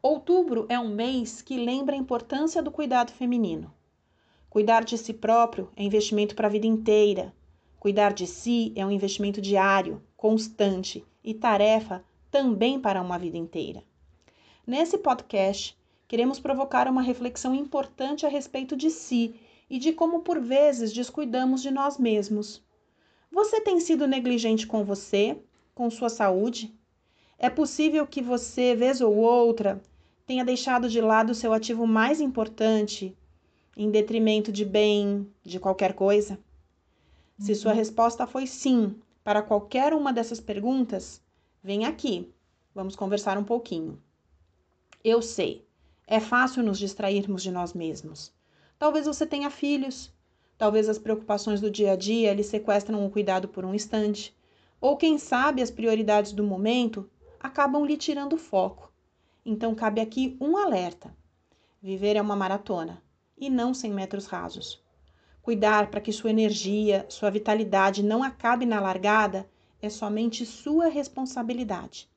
Outubro é um mês que lembra a importância do cuidado feminino. Cuidar de si próprio é investimento para a vida inteira. Cuidar de si é um investimento diário, constante e tarefa também para uma vida inteira. Nesse podcast, queremos provocar uma reflexão importante a respeito de si e de como por vezes descuidamos de nós mesmos. Você tem sido negligente com você, com sua saúde? É possível que você, vez ou outra, tenha deixado de lado o seu ativo mais importante em detrimento de bem, de qualquer coisa? Se sua uhum. resposta foi sim para qualquer uma dessas perguntas, vem aqui, vamos conversar um pouquinho. Eu sei, é fácil nos distrairmos de nós mesmos. Talvez você tenha filhos, talvez as preocupações do dia a dia lhe sequestram o cuidado por um instante, ou quem sabe as prioridades do momento acabam lhe tirando foco. Então cabe aqui um alerta: viver é uma maratona e não 100 metros rasos. Cuidar para que sua energia, sua vitalidade não acabe na largada é somente sua responsabilidade.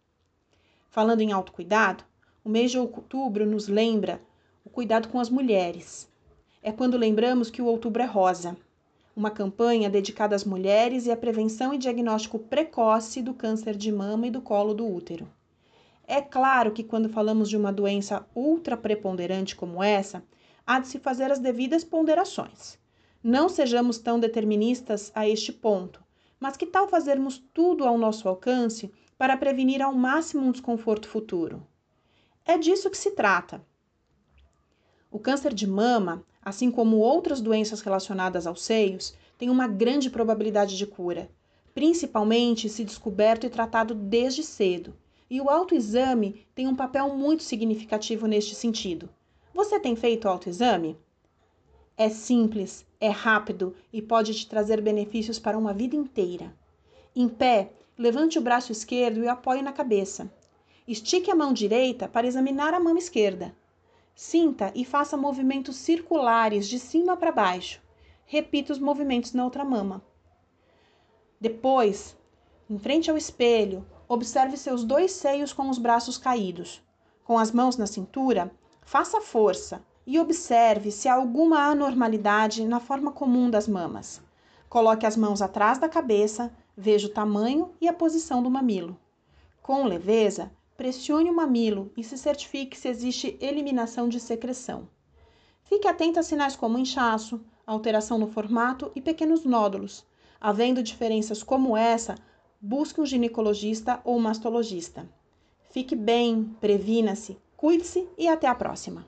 Falando em autocuidado, o mês de outubro nos lembra o cuidado com as mulheres. É quando lembramos que o outubro é rosa, uma campanha dedicada às mulheres e à prevenção e diagnóstico precoce do câncer de mama e do colo do útero. É claro que quando falamos de uma doença ultra preponderante como essa, há de se fazer as devidas ponderações. Não sejamos tão deterministas a este ponto, mas que tal fazermos tudo ao nosso alcance para prevenir ao máximo um desconforto futuro? É disso que se trata. O câncer de mama, assim como outras doenças relacionadas aos seios, tem uma grande probabilidade de cura, principalmente se descoberto e tratado desde cedo e o autoexame tem um papel muito significativo neste sentido. Você tem feito autoexame? É simples, é rápido e pode te trazer benefícios para uma vida inteira. Em pé, levante o braço esquerdo e apoie na cabeça. Estique a mão direita para examinar a mão esquerda. Sinta e faça movimentos circulares de cima para baixo. Repita os movimentos na outra mama. Depois, em frente ao espelho, Observe seus dois seios com os braços caídos. Com as mãos na cintura, faça força e observe se há alguma anormalidade na forma comum das mamas. Coloque as mãos atrás da cabeça, veja o tamanho e a posição do mamilo. Com leveza, pressione o mamilo e se certifique se existe eliminação de secreção. Fique atento a sinais como inchaço, alteração no formato e pequenos nódulos. Havendo diferenças como essa, busque um ginecologista ou mastologista. Fique bem, previna-se, cuide-se e até a próxima!